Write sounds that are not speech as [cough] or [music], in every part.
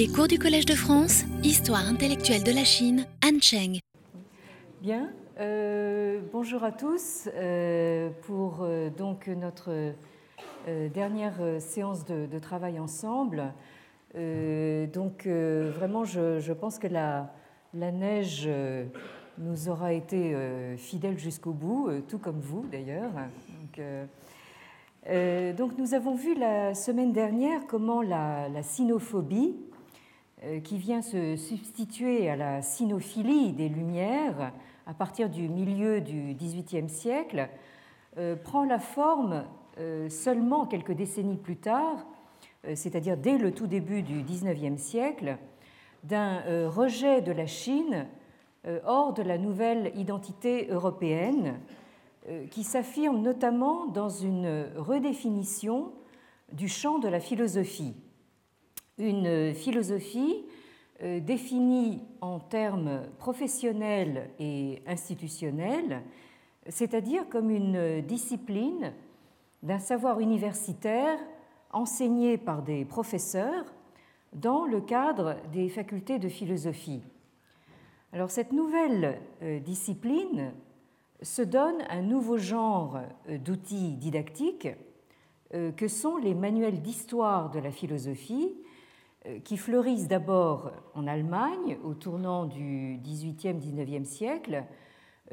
Les cours du Collège de France, Histoire intellectuelle de la Chine, Anne Cheng. Bien, euh, bonjour à tous euh, pour euh, donc notre dernière séance de, travail ensemble. donc vraiment, je, pense que la, neige nous aura été fidèle jusqu'au bout, tout comme vous d'ailleurs. Donc, donc, nous avons vu la semaine dernière comment la, la sinophobie, qui vient se substituer à la sinophilie des Lumières, à partir du milieu du XVIIIe siècle, euh, prend la forme euh, seulement quelques décennies plus tard, euh, c'est-à-dire dès le tout début du XIXe siècle, d'un rejet de la Chine hors de la nouvelle identité européenne, qui s'affirme notamment dans une redéfinition du champ de la philosophie. Une philosophie euh, définie en termes professionnels et institutionnels, c'est-à-dire comme une discipline d'un savoir universitaire enseigné par des professeurs dans le cadre des facultés de philosophie. Alors cette nouvelle euh, discipline se donne un nouveau genre euh, d'outils didactiques que sont les manuels d'histoire de la philosophie euh, qui fleurissent d'abord en Allemagne au tournant du XVIIIe-XIXe siècle,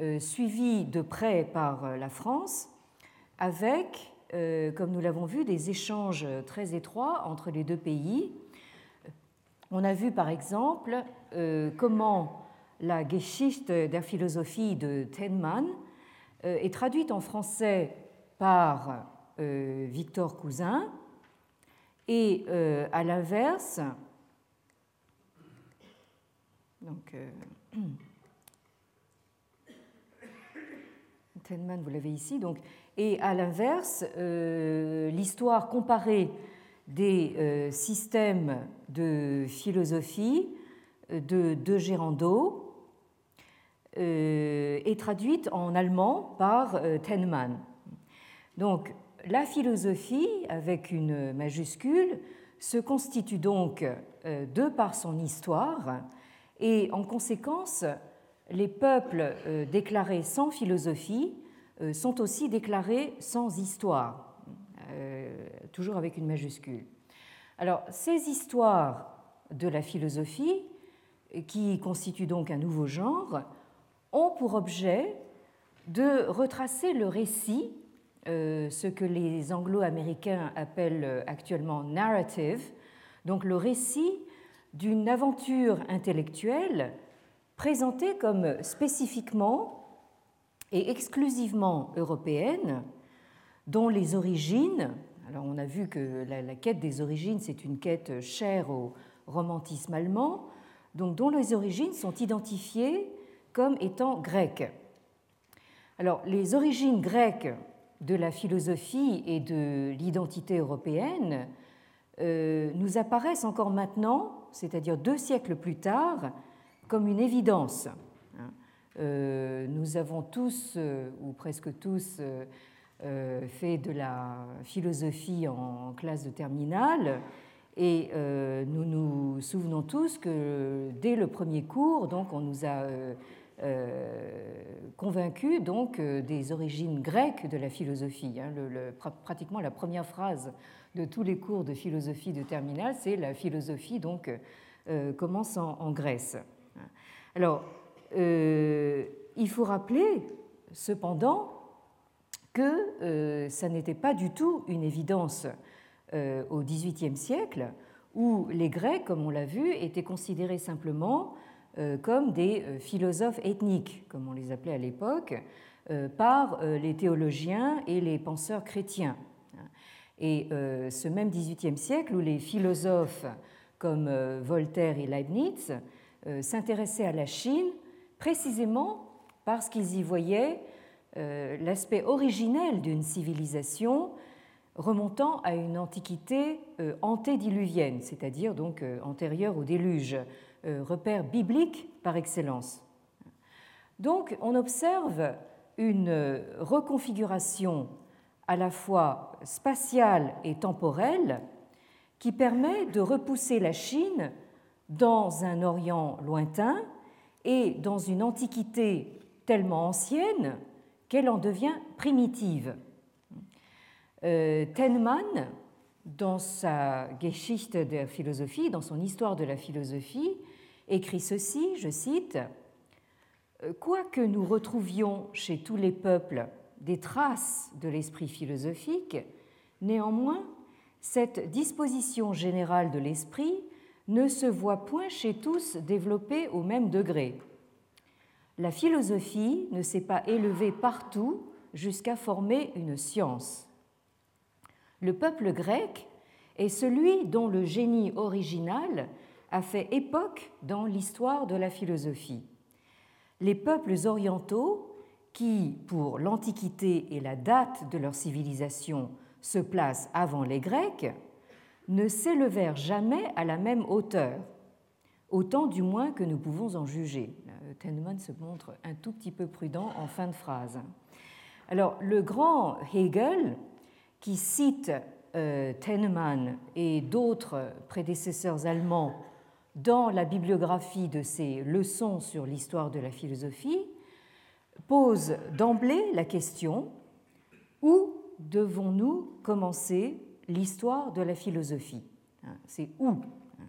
euh, suivis de près par euh, la France, avec, comme nous l'avons vu, des échanges très étroits entre les deux pays. On a vu par exemple comment la Geschichte der Philosophie de Tenman est traduite en français par Victor Cousin et euh, à l'inverse, donc, euh, [clears throat] Tenman, vous l'avez ici, donc, et à l'inverse, euh, l'histoire comparée des systèmes de philosophie de De Gérando est traduite en allemand par Tenman. Donc, la philosophie, avec une majuscule, se constitue donc euh, de par son histoire et en conséquence, les peuples euh, déclarés sans philosophie euh, sont aussi déclarés sans histoire, toujours avec une majuscule. Alors, ces histoires de la philosophie, qui constituent donc un nouveau genre, ont pour objet de retracer le récit ce que les anglo-américains appellent euh, actuellement narrative, donc le récit d'une aventure intellectuelle présentée comme spécifiquement et exclusivement européenne, dont les origines, alors on a vu que la, quête des origines, c'est une quête chère au romantisme allemand, donc dont les origines sont identifiées comme étant grecques. Alors les origines grecques de la philosophie et de l'identité européenne euh, nous apparaissent encore maintenant, c'est-à-dire deux siècles plus tard, comme une évidence. Euh, nous avons tous, euh, ou presque tous, fait de la philosophie en classe de terminale, et nous nous souvenons tous que dès le premier cours, donc, on nous a convaincu donc euh, des origines grecques de la philosophie. Hein. pratiquement la première phrase de tous les cours de philosophie de terminale, c'est la philosophie donc euh, commence en, Grèce. Alors, il faut rappeler cependant que ça n'était pas du tout une évidence au XVIIIe siècle, où les Grecs, comme on l'a vu, étaient considérés simplement euh, comme des euh, philosophes ethniques, comme on les appelait à l'époque, euh, par les théologiens et les penseurs chrétiens. Et ce même XVIIIe siècle, où les philosophes comme Voltaire et Leibniz s'intéressaient à la Chine précisément parce qu'ils y voyaient l'aspect originel d'une civilisation remontant à une antiquité antédiluvienne, c'est-à-dire donc antérieure au déluge, euh, repère biblique par excellence. Donc on observe une reconfiguration à la fois spatiale et temporelle qui permet de repousser la Chine dans un Orient lointain et dans une Antiquité tellement ancienne qu'elle en devient primitive. Euh, Tenman, dans sa Geschichte der Philosophie, dans son histoire de la philosophie, écrit ceci, je cite, Quoique nous retrouvions chez tous les peuples des traces de l'esprit philosophique, néanmoins, cette disposition générale de l'esprit ne se voit point chez tous développée au même degré. La philosophie ne s'est pas élevée partout jusqu'à former une science. Le peuple grec est celui dont le génie original a fait époque dans l'histoire de la philosophie. Les peuples orientaux, qui, pour l'Antiquité et la date de leur civilisation, se placent avant les Grecs, ne s'élevèrent jamais à la même hauteur, autant du moins que nous pouvons en juger. Tennemann se montre un tout petit peu prudent en fin de phrase. Alors, le grand Hegel, qui cite euh, et d'autres prédécesseurs allemands dans la bibliographie de ses leçons sur l'histoire de la philosophie, pose d'emblée la question où devons-nous commencer l'histoire de la philosophie hein, C'est où hein,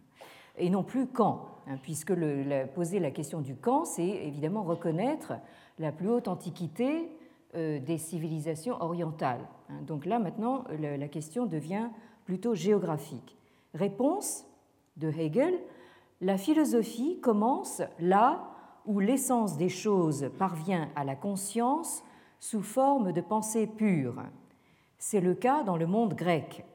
Et non plus quand, hein, puisque poser la question du quand, c'est évidemment reconnaître la plus haute antiquité euh, des civilisations orientales. Donc là, maintenant, la question devient plutôt géographique. Réponse de Hegel, la philosophie commence là où l'essence des choses parvient à la conscience sous forme de pensée pure. C'est le cas dans le monde grec.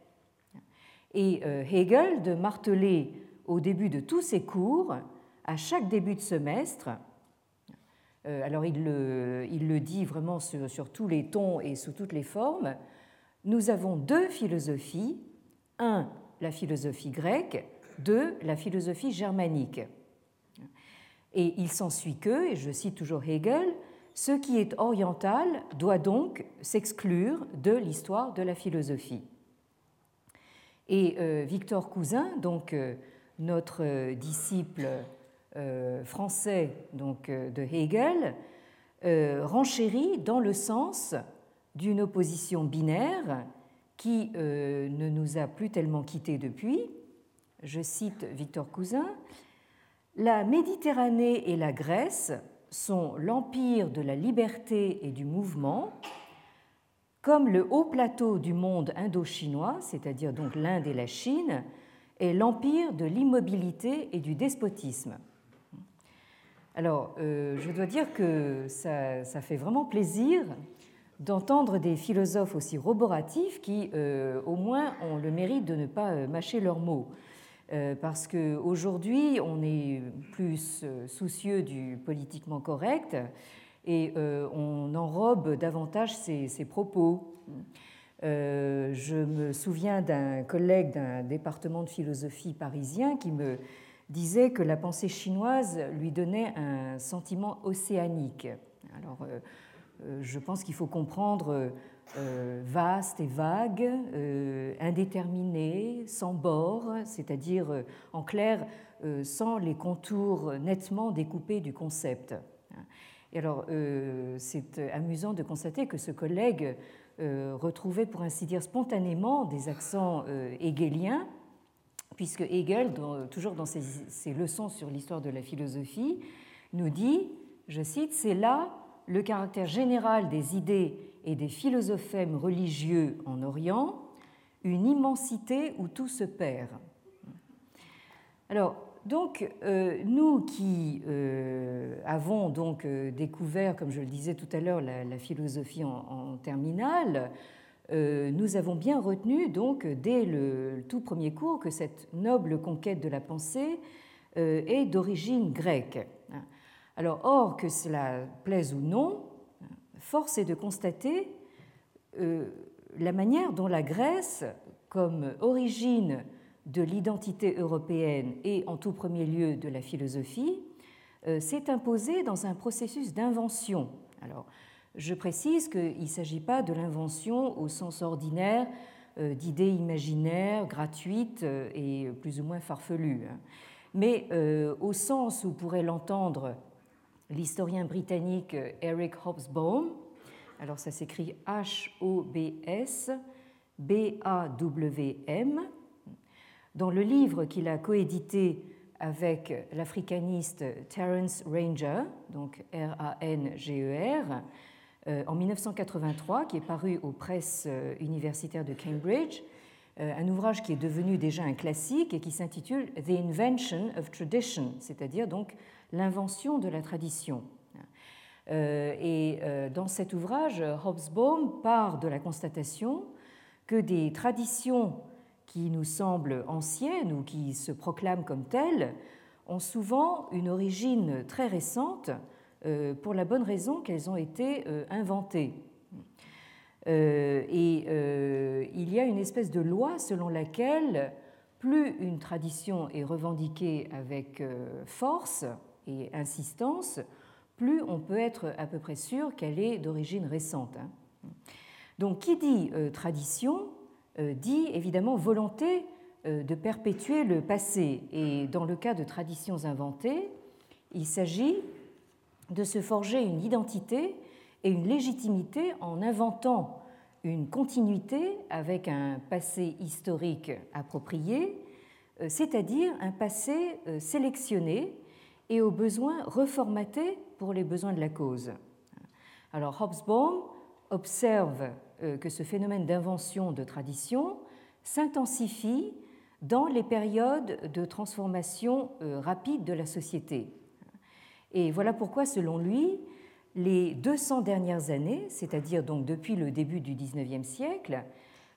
Et euh, Hegel de marteler au début de tous ses cours, à chaque début de semestre, euh, alors il le, dit vraiment sur, sur, tous les tons et sous toutes les formes, nous avons deux philosophies, un, la philosophie grecque, deux, la philosophie germanique. Et il s'ensuit que, et je cite toujours Hegel, ce qui est oriental doit donc s'exclure de l'histoire de la philosophie. Et euh, Victor Cousin, donc euh, notre euh, disciple français donc, de Hegel, renchérit dans le sens d'une opposition binaire qui ne nous a plus tellement quittés depuis. Je cite Victor Cousin, La Méditerranée et la Grèce sont l'empire de la liberté et du mouvement, comme le haut plateau du monde indo-chinois, c'est-à-dire donc l'Inde et la Chine, est l'empire de l'immobilité et du despotisme. Alors, euh, je dois dire que ça, fait vraiment plaisir d'entendre des philosophes aussi roboratifs qui, euh, au moins, ont le mérite de ne pas euh, mâcher leurs mots. Euh, parce qu'aujourd'hui, on est plus euh, soucieux du politiquement correct et euh, on enrobe davantage ses, propos. je me souviens d'un collègue d'un département de philosophie parisien qui me disait que la pensée chinoise lui donnait un sentiment océanique. Alors, je pense qu'il faut comprendre euh, vaste et vague, euh, indéterminé, sans bord, c'est-à-dire euh, en clair sans les contours nettement découpés du concept. Et alors, c'est amusant de constater que ce collègue retrouvait, pour ainsi dire, spontanément des accents hegeliens, puisque Hegel, toujours dans ses leçons sur l'histoire de la philosophie, nous dit, je cite, c'est là le caractère général des idées et des philosophèmes religieux en Orient, une immensité où tout se perd. Alors, donc, euh, nous qui euh, avons donc euh, découvert, comme je le disais tout à l'heure, la, philosophie en, terminale, nous avons bien retenu donc dès le, tout premier cours que cette noble conquête de la pensée est d'origine grecque. Alors, or que cela plaise ou non, force est de constater euh, la manière dont la Grèce, comme origine de l'identité européenne et en tout premier lieu de la philosophie, euh, s'est imposée dans un processus d'invention. Alors, je précise qu'il ne s'agit pas de l'invention au sens ordinaire euh, d'idées imaginaires, gratuites et plus ou moins farfelues. Hein. mais au sens où pourrait l'entendre l'historien britannique Eric Hobsbawm. Alors ça s'écrit H-O-B-S B-A-W-M. Dans le livre qu'il a coédité avec l'africaniste Terence Ranger, donc R-A-N-G-E-R, e euh, en 1983, qui est paru aux presses euh, universitaires de Cambridge, euh, un ouvrage qui est devenu déjà un classique et qui s'intitule The Invention of Tradition, c'est-à-dire donc l'invention de la tradition. Et dans cet ouvrage, Hobsbawm part de la constatation que des traditions qui nous semblent anciennes ou qui se proclament comme telles ont souvent une origine très récente euh, pour la bonne raison qu'elles ont été euh, inventées. Euh, et il y a une espèce de loi selon laquelle plus une tradition est revendiquée avec force et insistance, plus on peut être à peu près sûr qu'elle est d'origine récente. Hein. Donc qui dit tradition euh, dit évidemment volonté euh, de perpétuer le passé. Et dans le cas de traditions inventées, il s'agit de se forger une identité et une légitimité en inventant une continuité avec un passé historique approprié, euh, c'est-à-dire un passé sélectionné et au besoin reformaté pour les besoins de la cause. Alors Hobsbawm observe euh, que ce phénomène d'invention de tradition s'intensifie dans les périodes de transformation euh, rapide de la société. Et voilà pourquoi, selon lui, les 200 dernières années, c'est-à-dire donc depuis le début du XIXe siècle,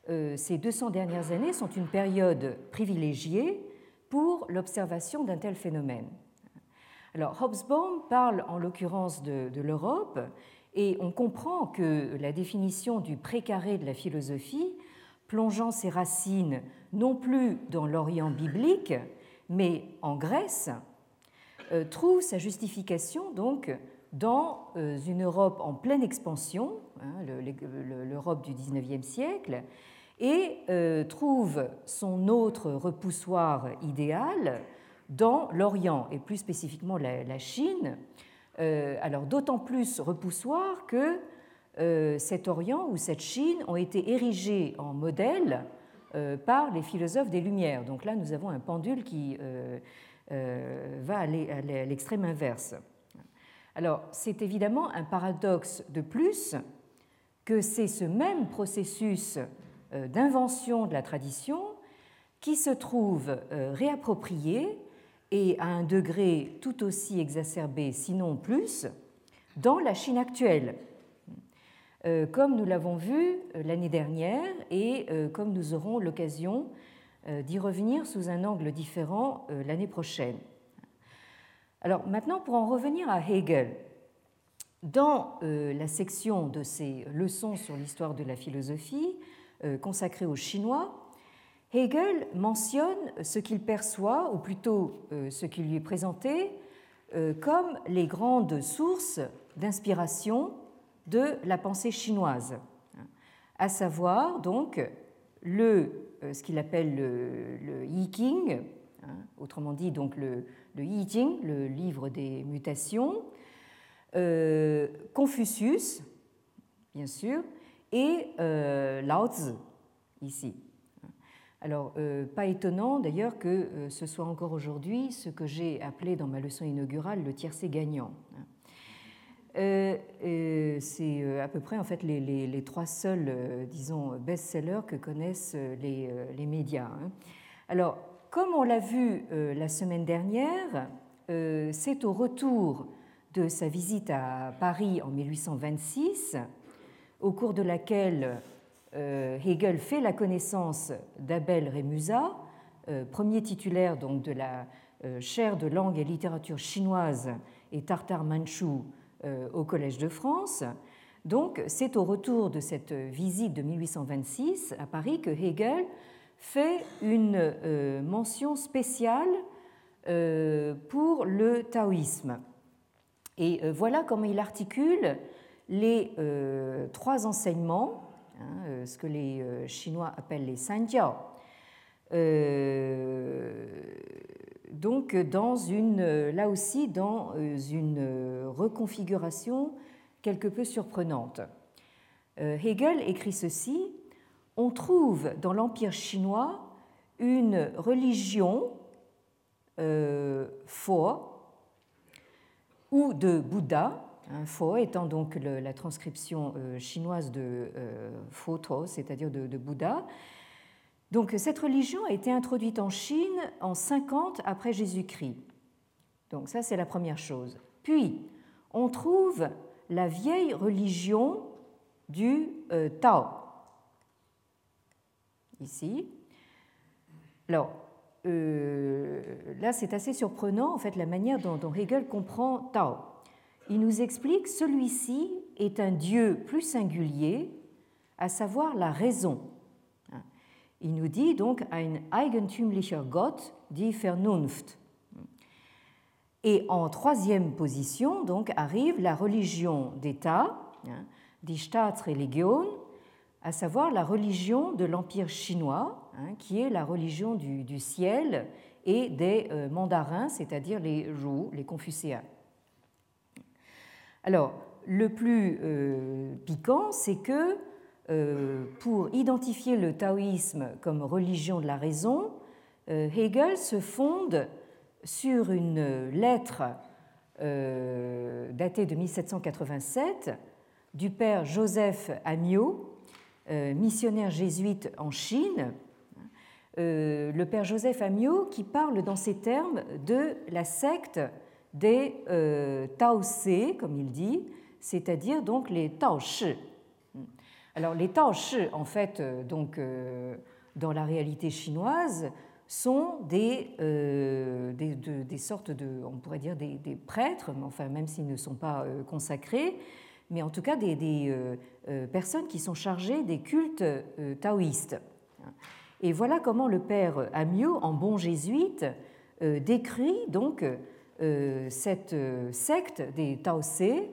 euh, ces 200 dernières années sont une période privilégiée pour l'observation d'un tel phénomène. Alors Hobsbawm parle en l'occurrence de, l'Europe et on comprend que la définition du précaré de la philosophie, plongeant ses racines non plus dans l'Orient biblique, mais en Grèce, euh, trouve sa justification donc dans euh, une Europe en pleine expansion, hein, l'Europe du XIXe siècle, et euh, trouve son autre repoussoir idéal dans l'Orient, et plus spécifiquement la Chine, euh, alors d'autant plus repoussoir que euh, cet Orient ou cette Chine ont été érigés en modèle euh, par les philosophes des Lumières. Donc là, nous avons un pendule qui va à l'extrême inverse. Alors, c'est évidemment un paradoxe de plus que c'est ce même processus d'invention de la tradition qui se trouve réapproprié et à un degré tout aussi exacerbé, sinon plus, dans la Chine actuelle, euh, comme nous l'avons vu euh, l'année dernière et euh, comme nous aurons l'occasion d'y revenir sous un angle différent l'année prochaine. Alors maintenant, pour en revenir à Hegel, dans la section de ses leçons sur l'histoire de la philosophie consacrée aux Chinois, Hegel mentionne ce qu'il perçoit, ou plutôt euh, ce qui lui est présenté, euh, comme les grandes sources d'inspiration de la pensée chinoise, à savoir donc le, euh, ce qu'il appelle le, Yi hein, autrement dit donc le, le Yi Jing, le livre des mutations, Confucius, bien sûr, et Lao Tzu, ici. Alors, euh, pas étonnant d'ailleurs que euh, ce soit encore aujourd'hui ce que j'ai appelé dans ma leçon inaugurale le tiercé gagnant. Euh, c'est à peu près en fait les, trois seuls, disons, best-sellers que connaissent les, médias. Hein. Alors, comme on l'a vu la semaine dernière, c'est au retour de sa visite à Paris en 1826, au cours de laquelle Hegel fait la connaissance d'Abel Remusa, euh, premier titulaire donc de la euh, chaire de langue et littérature chinoise et tartare manchou au Collège de France. Donc, c'est au retour de cette visite de 1826 à Paris que Hegel fait une mention spéciale pour le taoïsme. Et voilà comment il articule les trois enseignements Hein, euh, ce que les euh, Chinois appellent les sanjiao, euh, donc dans une, là aussi dans une reconfiguration quelque peu surprenante. Hegel écrit ceci On trouve dans l'Empire chinois une religion euh, ou de Bouddha, Fo étant donc la transcription euh, chinoise de euh, Photo, c'est-à-dire de, Bouddha. Donc cette religion a été introduite en Chine en 50 après Jésus-Christ. Donc ça c'est la première chose. Puis on trouve la vieille religion du euh, Tao. Ici. Alors, euh, là, c'est assez surprenant, en fait, la manière dont, Hegel comprend Tao. Il nous explique celui-ci est un Dieu plus singulier, à savoir la raison. Il nous dit donc ein eigentümlicher Gott, die Vernunft. Et en troisième position, donc, arrive la religion d'État, hein, die Staatsreligion, à savoir la religion de l'Empire chinois, hein, qui est la religion du, ciel et des euh, mandarins, c'est-à-dire les Zhou, les confucéens. Alors, le plus euh, piquant, c'est que euh, pour identifier le taoïsme comme religion de la raison, Hegel se fonde sur une lettre datée de 1787 du père Joseph Amiot, euh, missionnaire jésuite en Chine, euh, le père Joseph Amiot, qui parle dans ces termes de la secte des euh, Tao comme il dit, c'est-à-dire donc les Tao Shi. Alors les Tao Shi, en fait, donc dans la réalité chinoise, sont des, des, des, sortes de, on pourrait dire des, prêtres, enfin même s'ils ne sont pas consacrés, mais en tout cas des, euh, euh, personnes qui sont chargées des cultes euh, taoïstes. Et voilà comment le père Amiot, en bon jésuite, décrit donc cette secte des Taoïstes.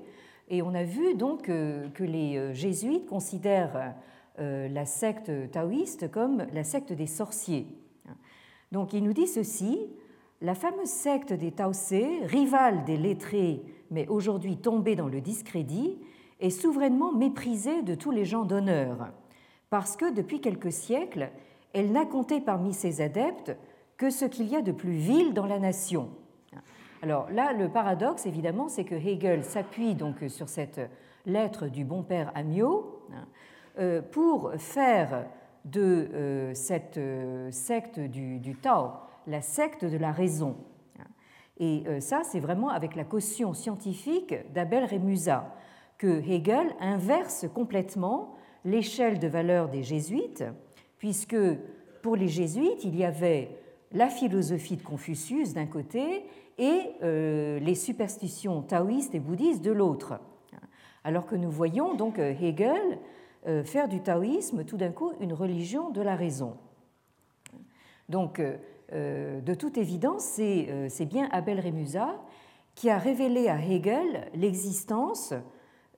Et on a vu donc que les jésuites considèrent la secte taoïste comme la secte des sorciers. Donc il nous dit ceci la fameuse secte des Taoïstes, rivale des lettrés mais aujourd'hui tombée dans le discrédit, est souverainement méprisée de tous les gens d'honneur, parce que depuis quelques siècles, elle n'a compté parmi ses adeptes que ce qu'il y a de plus vil dans la nation. Alors là, le paradoxe, évidemment, c'est que Hegel s'appuie donc sur cette lettre du bon père Amiot euh, pour faire de euh, cette euh, secte du, Tao la secte de la raison. Et euh, ça, c'est vraiment avec la caution scientifique d'Abel Remusa que Hegel inverse complètement l'échelle de valeur des jésuites, puisque pour les jésuites, il y avait la philosophie de Confucius d'un côté et euh, les superstitions taoïstes et bouddhistes de l'autre. Alors que nous voyons donc euh, Hegel faire du taoïsme tout d'un coup une religion de la raison. Donc euh, de toute évidence, euh, c'est bien Abel Remusa qui a révélé à Hegel l'existence,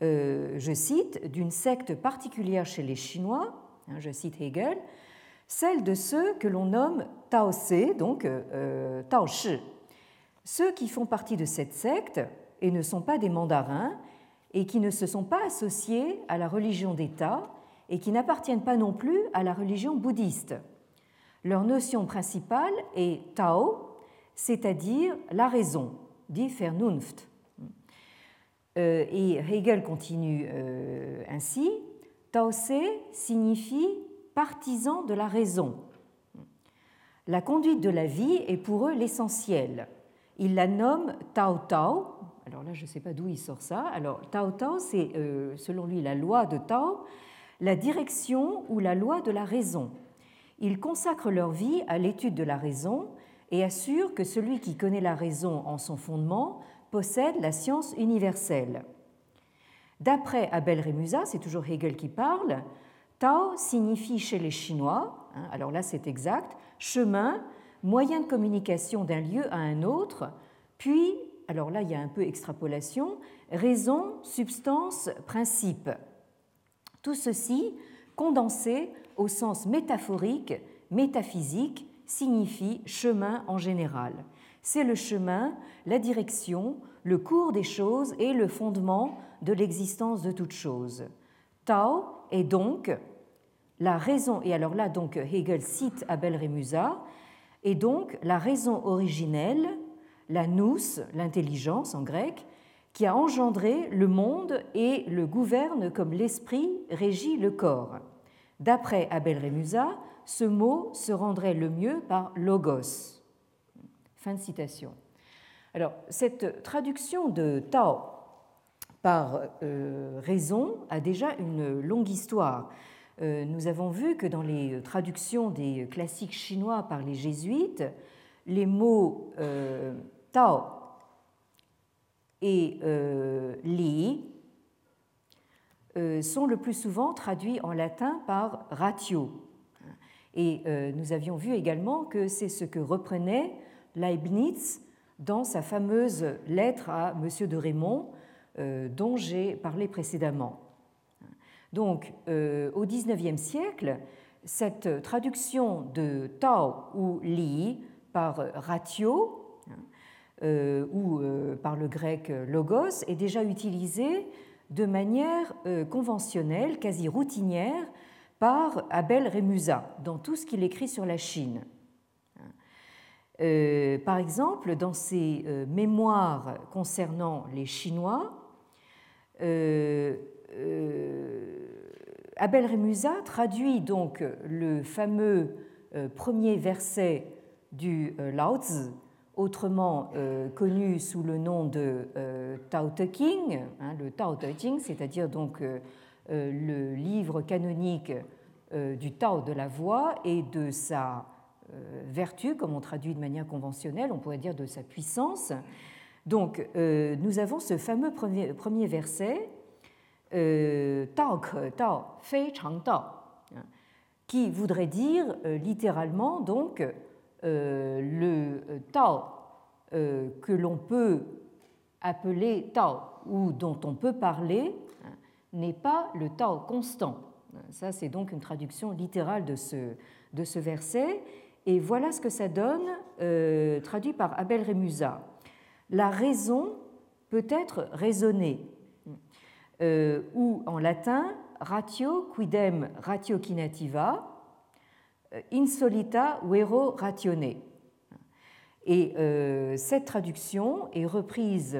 euh, je cite, d'une secte particulière chez les Chinois, hein, je cite Hegel, celle de ceux que l'on nomme Tao donc Tao Shi. Ceux qui font partie de cette secte et ne sont pas des mandarins et qui ne se sont pas associés à la religion d'État et qui n'appartiennent pas non plus à la religion bouddhiste. Leur notion principale est Tao, c'est-à-dire la raison, dit Vernunft. Euh, et Hegel continue euh, ainsi Tao Se signifie partisan de la raison. La conduite de la vie est pour eux l'essentiel. Il la nomme Tao Tao. Alors là, je ne sais pas d'où il sort ça. Alors, Tao Tao, c'est euh, selon lui la loi de Tao, la direction ou la loi de la raison. Ils consacrent leur vie à l'étude de la raison et assurent que celui qui connaît la raison en son fondement possède la science universelle. D'après Abel Remusa, c'est toujours Hegel qui parle, Tao signifie chez les Chinois, hein, alors là c'est exact, chemin, moyen de communication d'un lieu à un autre, puis, alors là il y a un peu extrapolation, raison, substance, principe. Tout ceci condensé au sens métaphorique, métaphysique, signifie chemin en général. c'est le chemin, la direction, le cours des choses et le fondement de l'existence de toute chose. Tao est donc la raison, et alors là donc Hegel cite Abel Remusa, est donc la raison originelle, la nous, l'intelligence en grec, qui a engendré le monde et le gouverne comme l'esprit régit le corps. D'après Abel Remusa, ce mot se rendrait le mieux par logos. Fin de citation. Alors, cette traduction de Tao par euh, raison a déjà une longue histoire. Euh, nous avons vu que dans les traductions des classiques chinois par les jésuites, les mots euh, Tao et Li sont le plus souvent traduits en latin par ratio. Et nous avions vu également que c'est ce que reprenait Leibniz dans sa fameuse lettre à M. de Raymond, euh, dont j'ai parlé précédemment. Donc, euh, au XIXe siècle, cette traduction de Tao ou Li par ratio euh, ou par le grec logos est déjà utilisée de manière conventionnelle, quasi routinière, par Abel Remusa dans tout ce qu'il écrit sur la Chine. Euh, par exemple, dans ses euh, mémoires concernant les Chinois, euh, Abel Remusa traduit donc le fameux premier verset du Lao Tzu, autrement connu sous le nom de Tao Te Ching, hein, le Tao Te c'est-à-dire donc le livre canonique du Tao de la voix et de sa euh, vertu, comme on traduit de manière conventionnelle, on pourrait dire de sa puissance. Donc, euh, nous avons ce fameux premier, premier verset, euh, Tao Tao, Fei Chang Tao, hein, qui voudrait dire littéralement donc le Tao que l'on peut appeler Tao ou dont on peut parler n'est pas le Tao constant. Ça, c'est donc une traduction littérale de ce, de ce verset. Et voilà ce que ça donne, euh, traduit par Abel Remusa. La raison peut être raisonnée, euh, ou en latin, ratio quidem ratiocinativa, euh, insolita vero ratione. Et cette traduction est reprise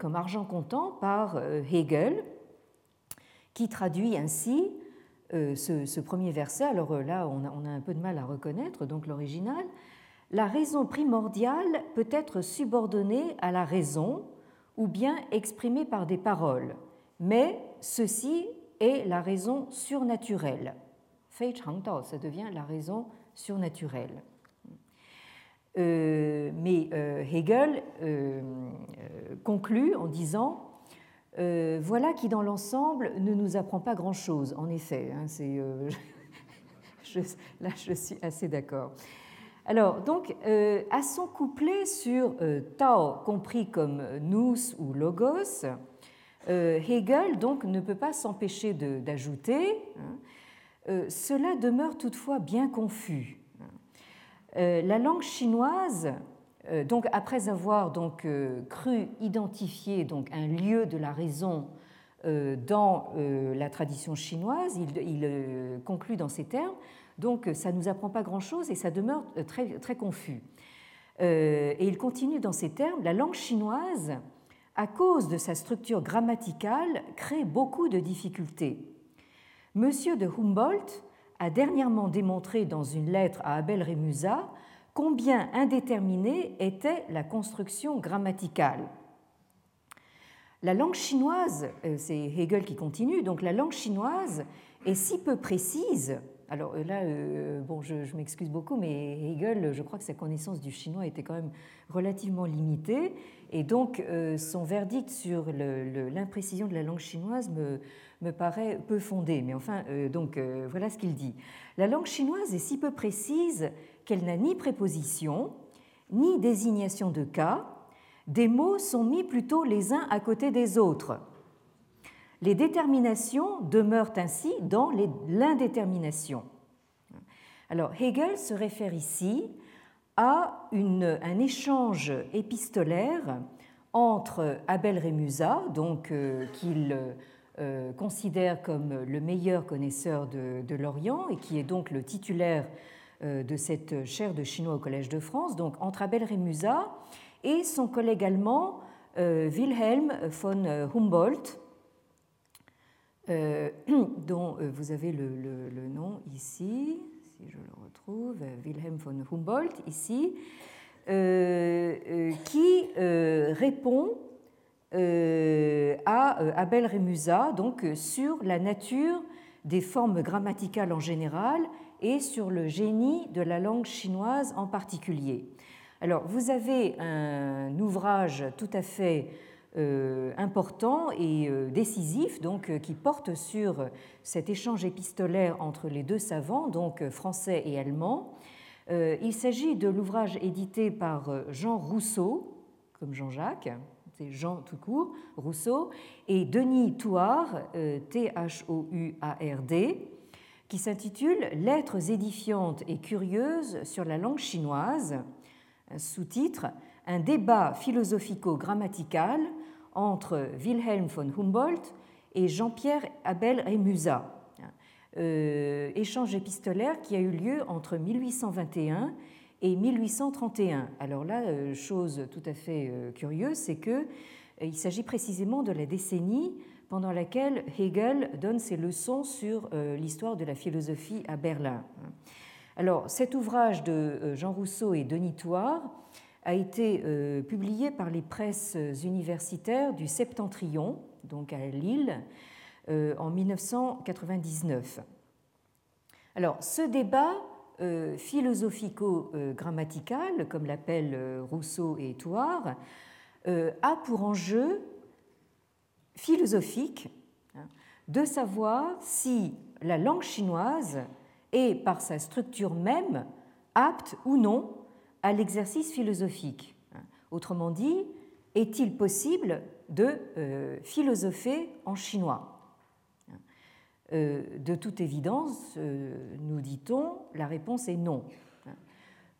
comme argent comptant par Hegel, qui traduit ainsi euh, ce, premier verset. Alors euh, là, on a, un peu de mal à reconnaître donc l'original. La raison primordiale peut être subordonnée à la raison ou bien exprimée par des paroles, mais ceci est la raison surnaturelle. Fei ça devient la raison surnaturelle. Euh, mais Hegel conclut en disant euh, voilà qui, dans l'ensemble, ne nous apprend pas grand-chose, en effet. Hein, euh, [laughs] là, je suis assez d'accord. Alors, donc, euh, à son couplet sur Tao, compris comme nous ou logos, Hegel donc ne peut pas s'empêcher d'ajouter hein, cela demeure toutefois bien confus. la langue chinoise euh, donc, après avoir donc, euh, cru identifier donc, un lieu de la raison euh, dans la tradition chinoise, il, conclut dans ces termes. Donc, ça ne nous apprend pas grand-chose et ça demeure très, très confus. et il continue dans ces termes La langue chinoise, à cause de sa structure grammaticale, crée beaucoup de difficultés. Monsieur de Humboldt a dernièrement démontré dans une lettre à Abel Remusa combien indéterminée était la construction grammaticale. La langue chinoise, euh, c'est Hegel qui continue, donc la langue chinoise est si peu précise. Alors euh, là, euh, bon, je, m'excuse beaucoup, mais Hegel, je crois que sa connaissance du chinois était quand même relativement limitée, et donc son verdict sur l'imprécision de la langue chinoise me, me paraît peu fondé. Mais enfin, donc voilà ce qu'il dit. La langue chinoise est si peu précise qu'elle n'a ni préposition, ni désignation de cas, des mots sont mis plutôt les uns à côté des autres. Les déterminations demeurent ainsi dans l'indétermination. Alors Hegel se réfère ici à un échange épistolaire entre Abel Rémusat, donc qu'il considère comme le meilleur connaisseur de, l'Orient et qui est donc le titulaire de cette chaire de chinois au Collège de France, donc entre Abel Rémusat et son collègue allemand Wilhelm von Humboldt, euh, [clears throat] dont euh, vous avez le, nom ici, si je le retrouve, Wilhelm von Humboldt ici, euh, qui répond à Abel Remusa donc sur la nature des formes grammaticales en général et sur le génie de la langue chinoise en particulier. Alors, vous avez un ouvrage tout à fait euh, important et euh, décisif, donc, euh, qui porte sur cet échange épistolaire entre les deux savants, donc français et allemand. Il s'agit de l'ouvrage édité par Jean Rousseau, comme Jean-Jacques, c'est Jean tout court, Rousseau, et Denis Touard, T-H-O-U-A-R-D, qui s'intitule Lettres édifiantes et curieuses sur la langue chinoise, sous-titre Un débat philosophico-grammatical entre Wilhelm von Humboldt et Jean-Pierre Abel Rémusat. Euh, échange épistolaire qui a eu lieu entre 1821 et 1831. Alors là, euh, chose tout à fait euh, curieuse, c'est que il s'agit précisément de la décennie pendant laquelle Hegel donne ses leçons sur l'histoire de la philosophie à Berlin. Alors, cet ouvrage de Jean Rousseau et Denis Thouard a été euh, publié par les presses universitaires du Septentrion, donc à Lille, euh, en 1999. Alors, ce débat euh, philosophico-grammatical, comme l'appellent Rousseau et Thouard, a pour enjeu philosophique hein, de savoir si la langue chinoise est, par sa structure même, apte ou non à l'exercice philosophique. Autrement dit, est-il possible de euh, philosopher en chinois? Euh, De toute évidence, euh, nous dit-on, la réponse est non.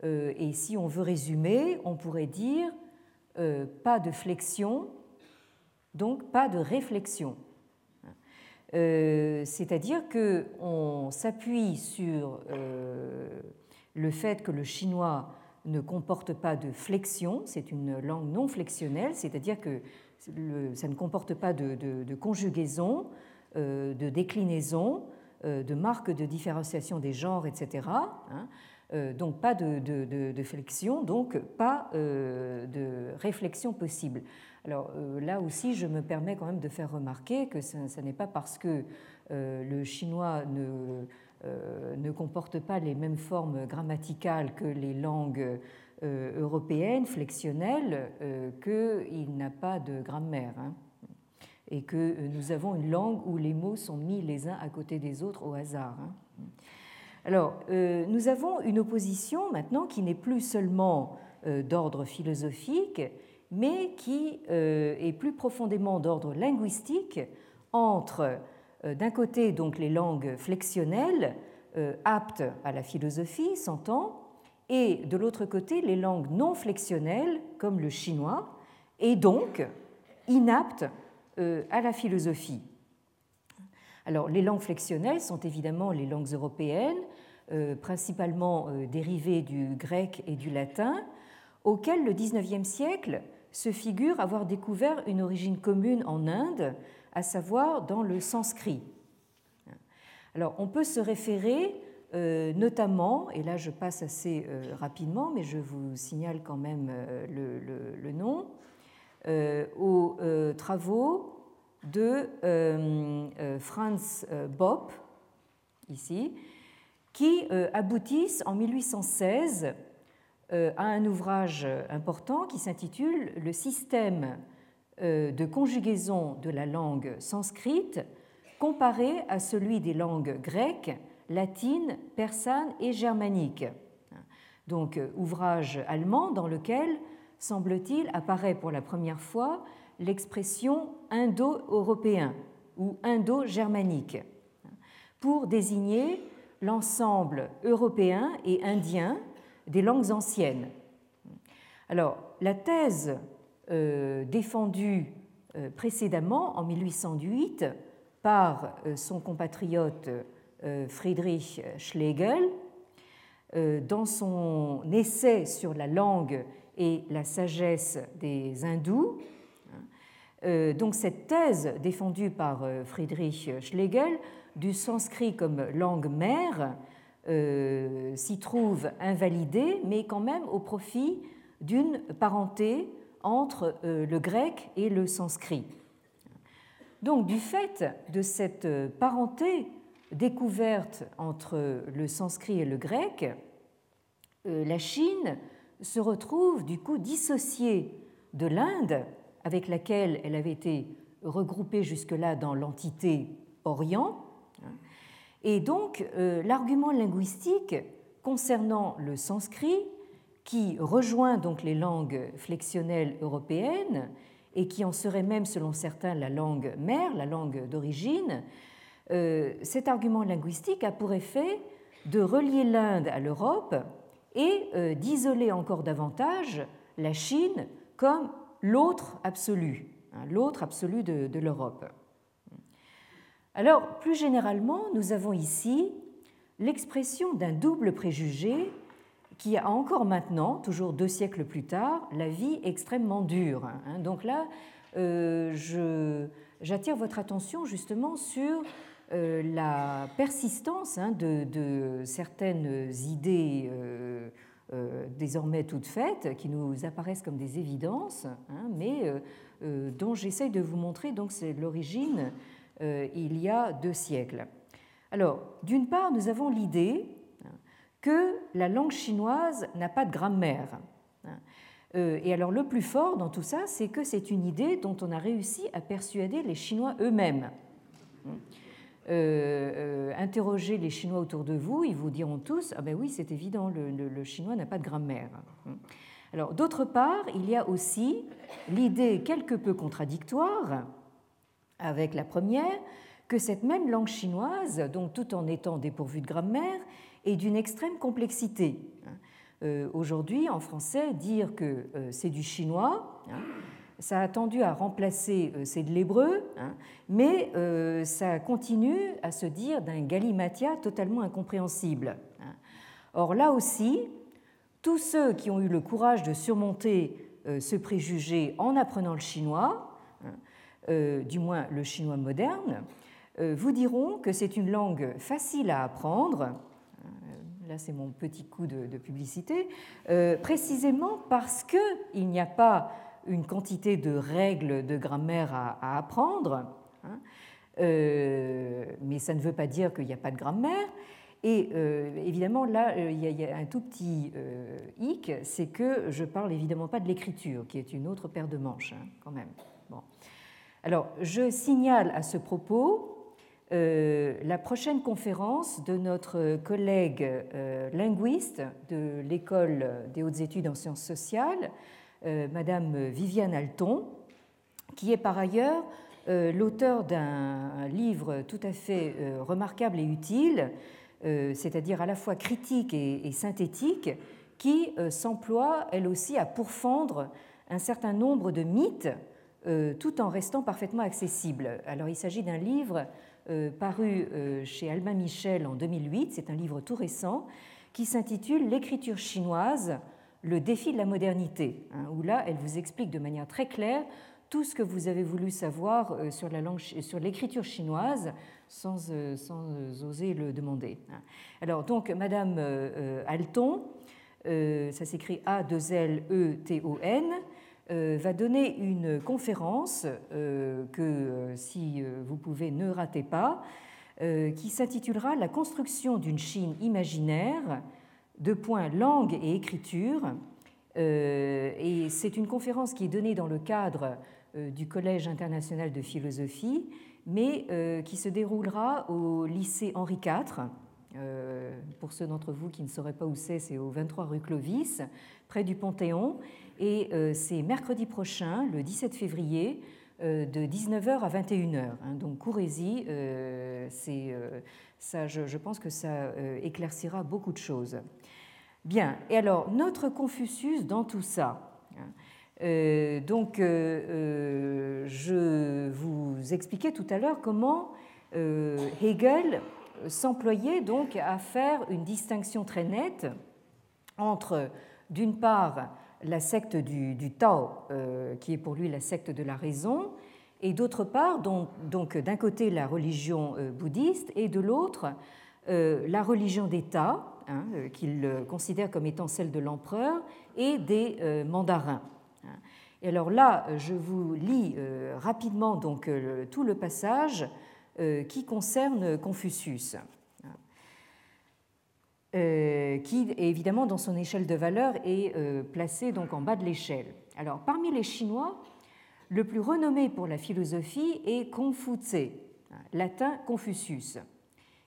Et si on veut résumer, on pourrait dire pas de flexion, donc pas de réflexion. C'est-à-dire qu'on s'appuie sur le fait que le chinois ne comporte pas de flexion, c'est une langue non flexionnelle, c'est-à-dire que ça ne comporte pas de, conjugaison, euh, de déclinaison, euh, de marque de différenciation des genres, etc. Hein. Euh, donc pas de, flexion, donc pas de réflexion possible. Alors là aussi, je me permets quand même de faire remarquer que ce n'est pas parce que le chinois ne ne comporte pas les mêmes formes grammaticales que les langues euh, européennes, flexionnelles, euh, qu'il n'a pas de grammaire. Hein, et que nous avons une langue où les mots sont mis les uns à côté des autres au hasard. Hein. Alors, nous avons une opposition maintenant qui n'est plus seulement d'ordre philosophique, mais qui est plus profondément d'ordre linguistique entre euh, d'un côté donc les langues flexionnelles euh, aptes à la philosophie, s'entend, et de l'autre côté les langues non flexionnelles comme le chinois, et donc inaptes euh, à la philosophie. Alors les langues flexionnelles sont évidemment les langues européennes, principalement dérivées du grec et du latin, auxquelles le XIXe siècle se figure avoir découvert une origine commune en Inde, à savoir dans le sanskrit. Alors on peut se référer euh, notamment, et là je passe assez euh, rapidement, mais je vous signale quand même euh, le, nom, aux travaux de Franz Bopp, ici, qui aboutissent en 1816 à un ouvrage important qui s'intitule Le système de conjugaison de la langue sanscrite comparé à celui des langues grecques, latines, persanes et germaniques. Donc, euh, ouvrage allemand dans lequel, semble-t-il, apparaît pour la première fois l'expression indo-européen ou indo-germanique pour désigner l'ensemble européen et indien des langues anciennes. Alors, la thèse défendue précédemment, en 1808, par son compatriote Friedrich Schlegel, dans son essai sur la langue et la sagesse des hindous. Euh, donc cette thèse défendue par euh, Friedrich Schlegel du sanskrit comme langue mère euh, s'y trouve invalidée, mais quand même au profit d'une parenté entre le grec et le sanskrit. Donc du fait de cette parenté découverte entre le sanskrit et le grec, la Chine se retrouve du coup dissociée de l'Inde, avec laquelle elle avait été regroupée jusque-là dans l'entité Orient. Et donc euh, l'argument linguistique concernant le sanskrit, qui rejoint donc les langues flexionnelles européennes et qui en serait même, selon certains, la langue mère, la langue d'origine, euh, cet argument linguistique a pour effet de relier l'Inde à l'Europe et euh, d'isoler encore davantage la Chine comme l'autre absolu, hein, l'autre absolu de, l'Europe. Alors, plus généralement, nous avons ici l'expression d'un double préjugé qui a encore maintenant, toujours deux siècles plus tard, la vie extrêmement dure. Hein. Donc là, euh, j'attire votre attention justement sur euh, la persistance hein, de, certaines idées euh, désormais toutes faites, qui nous apparaissent comme des évidences, hein, mais dont j'essaye de vous montrer donc c'est l'origine il y a deux siècles. Alors, d'une part, nous avons l'idée que la langue chinoise n'a pas de grammaire. Et alors le plus fort dans tout ça, c'est que c'est une idée dont on a réussi à persuader les Chinois eux-mêmes. Euh, euh, interrogez les Chinois autour de vous, ils vous diront tous Ah ben oui, c'est évident, le, chinois n'a pas de grammaire. Alors, d'autre part, il y a aussi l'idée quelque peu contradictoire avec la première que cette même langue chinoise, donc tout en étant dépourvue de grammaire, est d'une extrême complexité. Euh, aujourd'hui, en français, dire que c'est du chinois, hein, ça a tendu à remplacer, euh, c'est de l'hébreu, hein, mais euh, ça continue à se dire d'un galimatia totalement incompréhensible. Hein. Or là aussi, tous ceux qui ont eu le courage de surmonter euh, ce préjugé en apprenant le chinois, hein, du moins le chinois moderne, vous diront que c'est une langue facile à apprendre, là c'est mon petit coup de, publicité, précisément parce qu'il n'y a pas une quantité de règles de grammaire à, apprendre, hein. euh, mais ça ne veut pas dire qu'il n'y a pas de grammaire. Et euh, évidemment, là, euh, il y, a un tout petit hic, c'est que je parle évidemment pas de l'écriture, qui est une autre paire de manches, hein, quand même. Bon. Alors, je signale à ce propos la prochaine conférence de notre collègue linguiste de l'École des hautes études en sciences sociales, euh, Madame Viviane Alton, qui est par ailleurs euh, l'auteur d'un livre tout à fait euh, remarquable et utile, c'est-à-dire à la fois critique et synthétique, qui s'emploie elle aussi à pourfendre un certain nombre de mythes tout en restant parfaitement accessible. Alors il s'agit d'un livre paru chez Albin Michel en 2008, c'est un livre tout récent, qui s'intitule L'écriture chinoise le défi de la modernité, hein, où là, elle vous explique de manière très claire tout ce que vous avez voulu savoir euh, sur la l'écriture chinoise sans, euh, sans, euh, oser le demander. Hein. Alors donc, Madame Alton, ça s'écrit A-2-L-E-T-O-N, va donner une conférence que, si vous pouvez, ne ratez pas, qui s'intitulera La construction d'une Chine imaginaire de points langue et écriture. Euh, et c'est une conférence qui est donnée dans le cadre euh, du Collège international de philosophie, mais euh, qui se déroulera au lycée Henri IV. pour ceux d'entre vous qui ne sauraient pas où c'est, c'est au 23 rue Clovis, près du Panthéon. Et c'est mercredi prochain, le 17 février, de 19h à 21h. Hein. donc courez-y, ça, je, pense que ça éclaircira beaucoup de choses. Bien, et alors notre Confucius dans tout ça. Hein, donc, je vous expliquais tout à l'heure comment Hegel s'employait donc à faire une distinction très nette entre, d'une part, la secte du, Tao, euh, qui est pour lui la secte de la raison, et d'autre part, donc, d'un côté la religion euh, bouddhiste et de l'autre euh, la religion d'État, hein, qu'il considère comme étant celle de l'empereur, et des mandarins. Et alors là, je vous lis rapidement donc tout le passage qui concerne Confucius. Euh, qui évidemment dans son échelle de valeur est euh, placé donc en bas de l'échelle. Alors parmi les Chinois, le plus renommé pour la philosophie est Confucius, latin Confucius.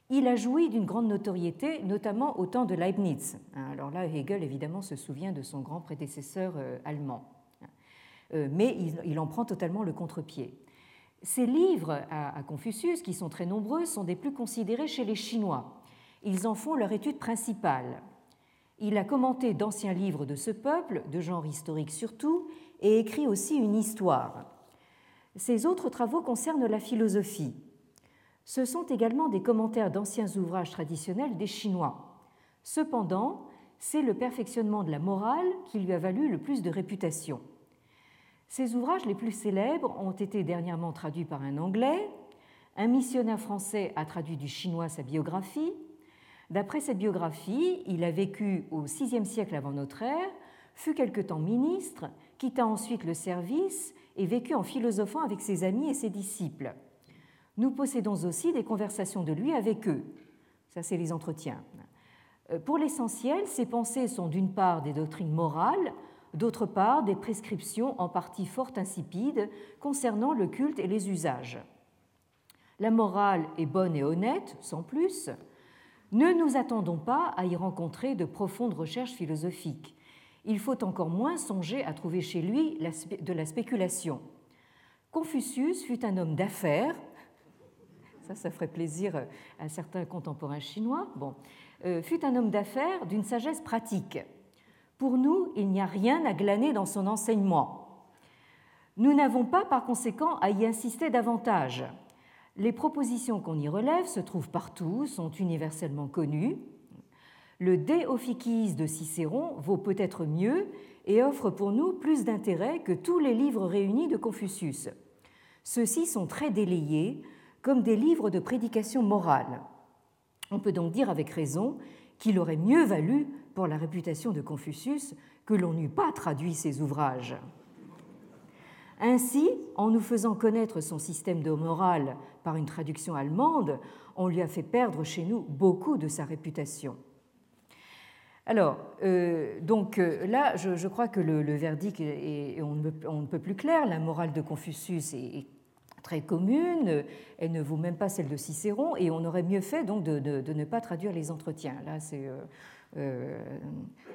Il a joui d'une grande notoriété, notamment au temps de Leibniz. Alors là, Hegel évidemment se souvient de son grand prédécesseur euh, allemand, mais il en prend totalement le contre-pied. Ces livres à Confucius, qui sont très nombreux, sont des plus considérés chez les Chinois ils en font leur étude principale. Il a commenté d'anciens livres de ce peuple, de genre historique surtout, et écrit aussi une histoire. Ses autres travaux concernent la philosophie. Ce sont également des commentaires d'anciens ouvrages traditionnels des Chinois. Cependant, c'est le perfectionnement de la morale qui lui a valu le plus de réputation. Ses ouvrages les plus célèbres ont été dernièrement traduits par un Anglais. Un missionnaire français a traduit du chinois sa biographie. D'après cette biographie, il a vécu au VIe siècle avant notre ère, fut quelque temps ministre, quitta ensuite le service et vécut en philosophant avec ses amis et ses disciples. Nous possédons aussi des conversations de lui avec eux. Ça, c'est les entretiens. Euh, pour l'essentiel, ses pensées sont d'une part des doctrines morales, d'autre part des prescriptions en partie fort insipides concernant le culte et les usages. La morale est bonne et honnête, sans plus, ne nous attendons pas à y rencontrer de profondes recherches philosophiques. Il faut encore moins songer à trouver chez lui de la spéculation. Confucius fut un homme d'affaires, ça, ça ferait plaisir à certains contemporains chinois, bon, euh, fut un homme d'affaires d'une sagesse pratique. Pour nous, il n'y a rien à glaner dans son enseignement. Nous n'avons pas par conséquent à y insister davantage. Les propositions qu'on y relève se trouvent partout, sont universellement connues. Le De Officiis de Cicéron vaut peut-être mieux et offre pour nous plus d'intérêt que tous les livres réunis de Confucius. Ceux-ci sont très délayés, comme des livres de prédication morale. On peut donc dire avec raison qu'il aurait mieux valu pour la réputation de Confucius que l'on n'eût pas traduit ses ouvrages. Ainsi, en nous faisant connaître son système de morale par une traduction allemande, on lui a fait perdre chez nous beaucoup de sa réputation. Alors, euh, donc euh, là, je, crois que le, verdict est, on, ne, peut plus clair. La morale de Confucius est, très commune, elle ne vaut même pas celle de Cicéron, et on aurait mieux fait donc de, ne pas traduire les entretiens. Là, c'est euh,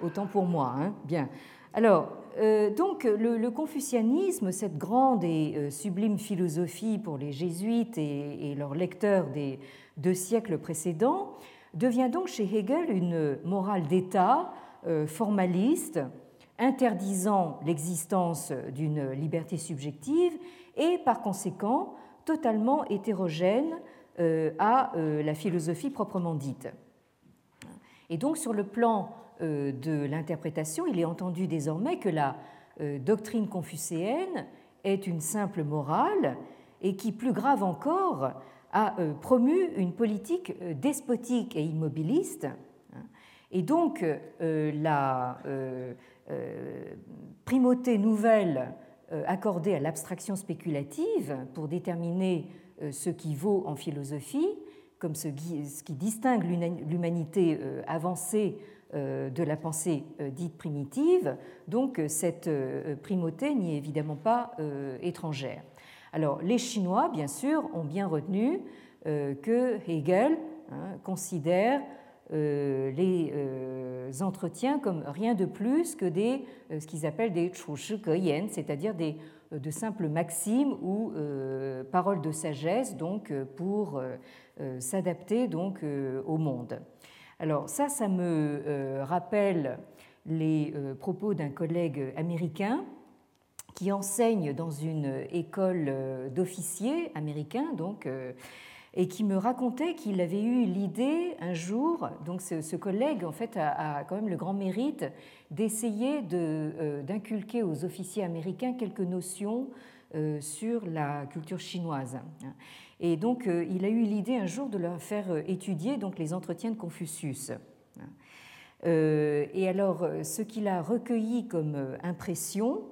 autant pour moi. Hein. Bien. Alors, euh, donc, le, confucianisme, cette grande et euh, sublime philosophie pour les jésuites et, leurs lecteurs des deux siècles précédents, devient donc chez Hegel une morale d'État euh, formaliste, interdisant l'existence d'une liberté subjective et par conséquent totalement hétérogène à la philosophie proprement dite. Et donc sur le plan de l'interprétation, il est entendu désormais que la euh, doctrine confucéenne est une simple morale et qui, plus grave encore, a euh, promu une politique despotique et immobiliste. Hein. Et donc la primauté nouvelle accordée à l'abstraction spéculative pour déterminer ce qui vaut en philosophie, comme ce qui distingue l'humanité avancée euh, de la pensée euh, dite primitive, donc euh, cette primauté n'y est évidemment pas étrangère. Alors les Chinois, bien sûr, ont bien retenu que Hegel hein, considère les entretiens comme rien de plus que des, ce qu'ils appellent des Yen, c'est-à-dire des, de simples maximes ou paroles de sagesse donc, pour s'adapter donc, au monde. Alors ça, ça me rappelle les propos d'un collègue américain qui enseigne dans une école d'officiers américains, donc et qui me racontait qu'il avait eu l'idée un jour, donc ce, collègue en fait a, quand même le grand mérite d'essayer euh, d'inculquer aux officiers américains quelques notions euh, sur la culture chinoise. Et donc euh, il a eu l'idée un jour de leur faire étudier donc les entretiens de Confucius. Et alors ce qu'il a recueilli comme impression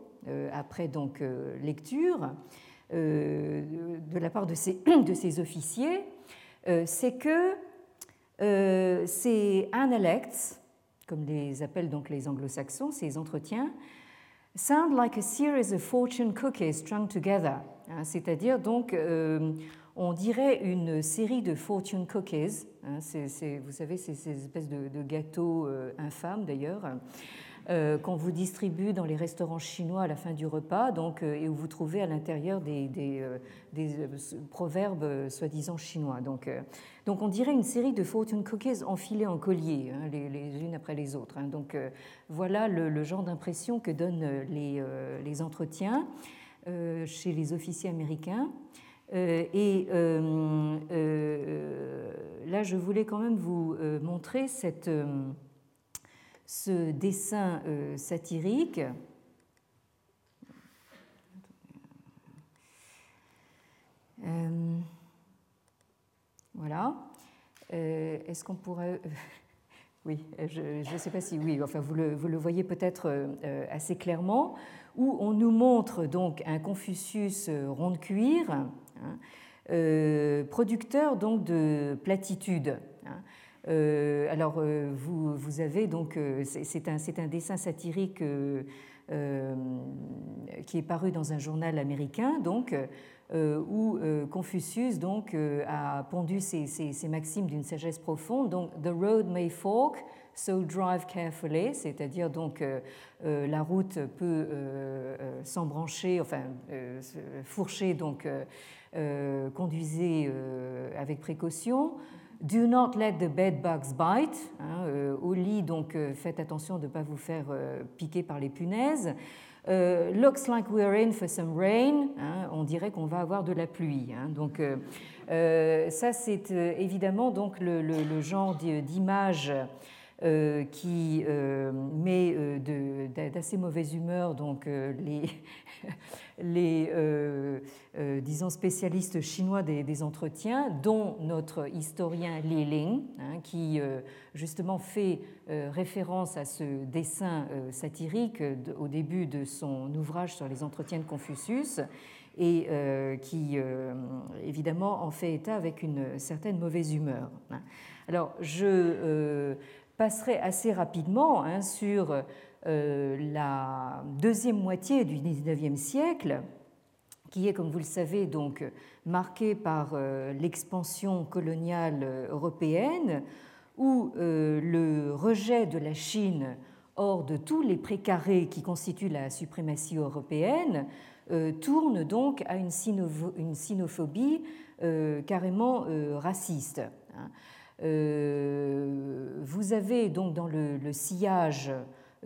après donc lecture, euh, de la part de ces, [clears throat] de ces officiers, euh, c'est que euh, ces analects, comme les appellent donc les anglo-saxons, ces entretiens, sound like a series of fortune cookies strung together. Hein, c'est-à-dire donc, on dirait une série de fortune cookies. Hein, vous savez, c'est ces espèces de, de gâteaux infâmes d'ailleurs. Euh, qu'on vous distribue dans les restaurants chinois à la fin du repas, donc, euh, et où vous trouvez à l'intérieur des, euh, proverbes soi-disant chinois. Donc, donc on dirait une série de fortune cookies enfilées en collier, hein, les, unes après les autres. Hein. Donc voilà le, genre d'impression que donnent les entretiens chez les officiers américains. et là, je voulais quand même vous montrer cette ce dessin euh, satirique. Euh, voilà. Euh, est-ce qu'on pourrait... [laughs] oui, je ne sais pas si oui, enfin vous le, voyez peut-être assez clairement, où on nous montre donc un Confucius rond de cuir, hein, producteur donc de platitude. Hein. Euh, alors, euh, vous, avez donc, euh, c'est un, un, dessin satirique qui est paru dans un journal américain, donc, où Confucius donc, a pondu ses, ses, maximes d'une sagesse profonde. Donc, The road may fork, so drive carefully, c'est-à-dire donc la route peut s'embrancher, enfin fourcher, donc conduisez avec précaution. Do not let the bed bugs bite. Hein, euh, au lit, donc euh, faites attention de ne pas vous faire euh, piquer par les punaises. looks like we're in for some rain. Hein, on dirait qu'on va avoir de la pluie. Hein. donc ça, c'est évidemment donc le genre d'image euh, qui euh, met euh, d'assez mauvaise humeur donc, les, [laughs] disons, spécialistes chinois des, entretiens, dont notre historien Li Ling, hein, qui justement fait référence à ce dessin satirique au début de son ouvrage sur les entretiens de Confucius et qui évidemment en fait état avec une certaine mauvaise humeur. Hein. Alors, je passerai assez rapidement hein, sur euh, la deuxième moitié du XIXe siècle, qui est, comme vous le savez, donc marquée par euh, l'expansion coloniale européenne, où euh, le rejet de la Chine hors de tous les précarés qui constituent la suprématie européenne tourne donc à une, sinophobie carrément raciste. Hein. Euh, vous avez donc dans le, sillage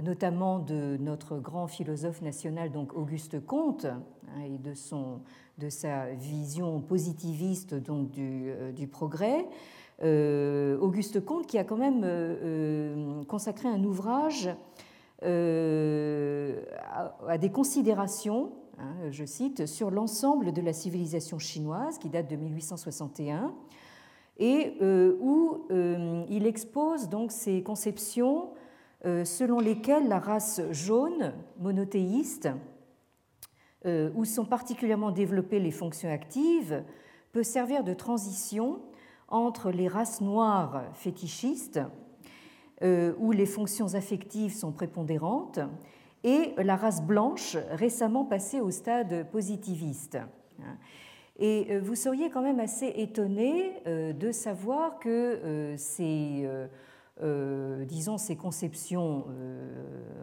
notamment de notre grand philosophe national, donc Auguste Comte, hein, et de, son, de sa vision positiviste donc du, euh, progrès. Euh, Auguste Comte qui a quand même consacré un ouvrage à, des considérations, hein, je cite, sur l'ensemble de la civilisation chinoise qui date de 1861 et euh, où euh, il expose donc ces conceptions euh, selon lesquelles la race jaune, monothéiste, où sont particulièrement développées les fonctions actives, peut servir de transition entre les races noires fétichistes, où les fonctions affectives sont prépondérantes, et la race blanche récemment passée au stade positiviste. Et euh, vous seriez quand même assez étonné euh, de savoir que euh, ces, disons, ces conceptions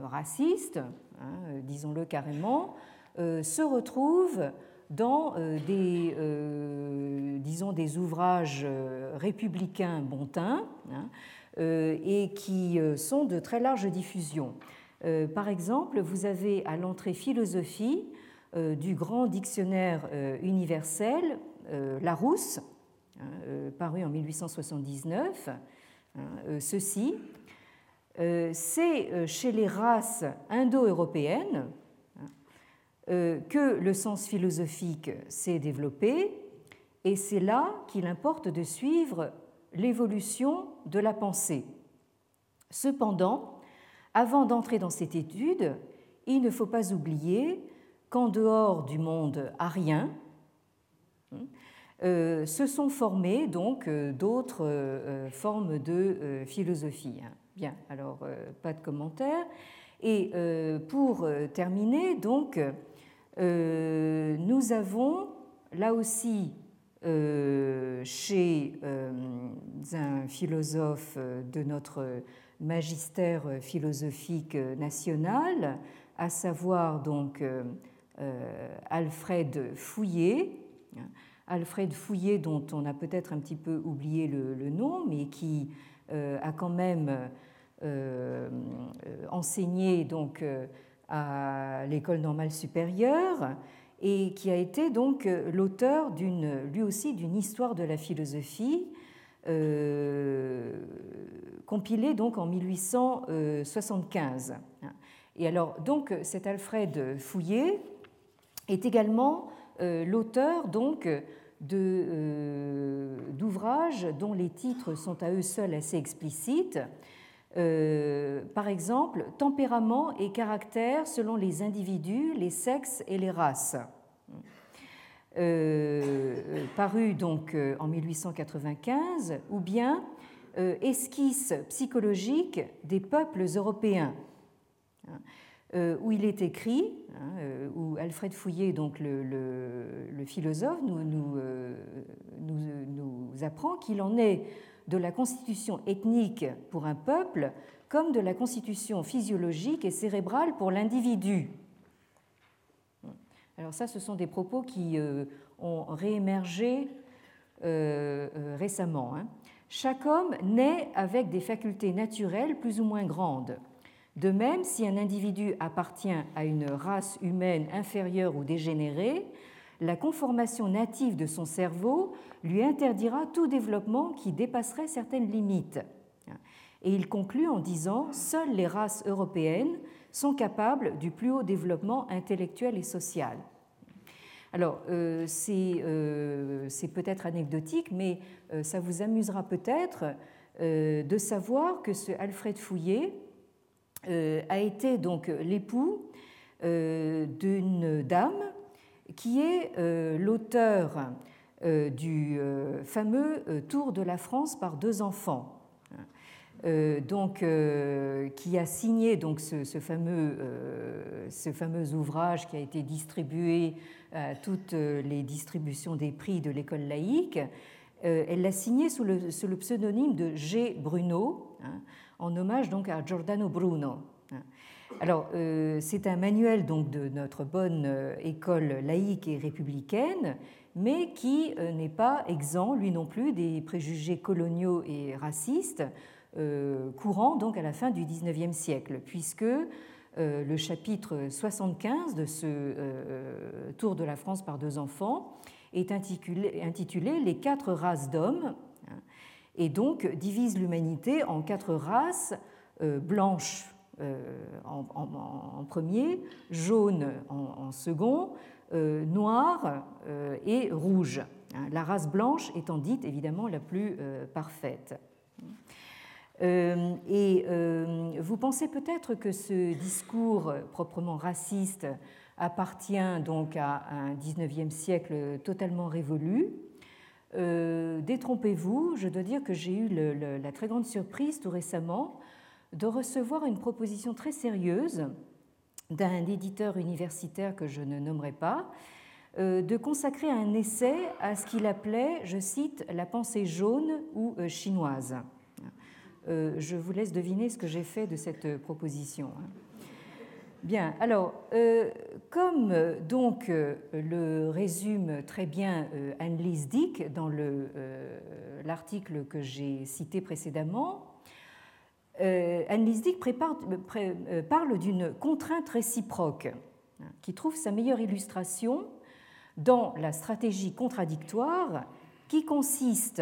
racistes, hein, disons-le carrément, se retrouvent dans des, disons, des ouvrages républicains bontins, hein, et qui sont de très large diffusion. Par exemple, vous avez à l'entrée philosophie du grand dictionnaire universel, Larousse, hein, paru en 1879, hein, ceci. C'est chez les races indo-européennes euh, que le sens philosophique s'est développé, et c'est là qu'il importe de suivre l'évolution de la pensée. Cependant, avant d'entrer dans cette étude, il ne faut pas oublier qu'en dehors du monde arien, euh, se sont formées donc euh, d'autres formes de philosophie. Bien, alors pas de commentaires. Et pour terminer, donc, euh, nous avons là aussi euh, chez euh, un philosophe de notre magistère philosophique national, à savoir donc Alfred Fouillé, Alfred Fouillé dont on a peut-être un petit peu oublié le, nom, mais qui a quand même enseigné donc à l'école normale supérieure et qui a été donc euh, l'auteur d'une, lui aussi d'une histoire de la philosophie euh, compilée donc en 1875. Et alors donc cet Alfred Fouillé est également euh, l'auteur donc de, d'ouvrages dont les titres sont à eux seuls assez explicites. Euh, par exemple, tempérament et caractère selon les individus, les sexes et les races. Euh, paru donc euh, en 1895, ou bien Esquisse psychologique des peuples européens, où il est écrit, hein, où Alfred Fouillé, donc le, philosophe, nous, nous, apprend qu'il en est de la constitution ethnique pour un peuple comme de la constitution physiologique et cérébrale pour l'individu. Alors ça, ce sont des propos qui euh, ont réémergé euh, euh, récemment. Hein. Chaque homme naît avec des facultés naturelles plus ou moins grandes. De même, si un individu appartient à une race humaine inférieure ou dégénérée, la conformation native de son cerveau lui interdira tout développement qui dépasserait certaines limites. Et il conclut en disant Seules les races européennes sont capables du plus haut développement intellectuel et social. Alors, euh, euh, c'est peut-être anecdotique, mais euh, ça vous amusera peut-être de savoir que ce Alfred Fouillé a été donc l'époux d'une dame qui est l'auteur euh, du euh, fameux euh, Tour de la France par deux enfants. donc, qui a signé donc ce, fameux, ce, fameux, ouvrage qui a été distribué à toutes les distributions des prix de l'école laïque. elle l'a signé sous le, sous le, pseudonyme de G. Bruno, hein, en hommage donc à Giordano Bruno. Alors, c'est un manuel donc de notre bonne école laïque et républicaine mais qui euh, n'est pas exempt, lui non plus, des préjugés coloniaux et racistes euh, courants donc à la fin du XIXe siècle, puisque euh, le chapitre 75 de ce Tour de la France par deux enfants est intitulé, Les quatre races d'hommes, et donc divise l'humanité en quatre races blanches en, premier, jaunes en second, euh, noire euh, et rouge, hein, la race blanche étant dite évidemment la plus euh, parfaite. Et vous pensez peut-être que ce discours proprement raciste appartient donc à un 19e siècle totalement révolu. Détrompez-vous, je dois dire que j'ai eu la très grande surprise tout récemment de recevoir une proposition très sérieuse d'un éditeur universitaire que je ne nommerai pas, euh, de consacrer un essai à ce qu'il appelait, je cite, la pensée jaune ou euh, chinoise. Euh, je vous laisse deviner ce que j'ai fait de cette proposition. Bien, alors, comme donc le résume très bien Anne-Lise Dick dans l'article que j'ai cité précédemment, Anne Lisdick parle d'une contrainte réciproque hein, qui trouve sa meilleure illustration dans la stratégie contradictoire qui consiste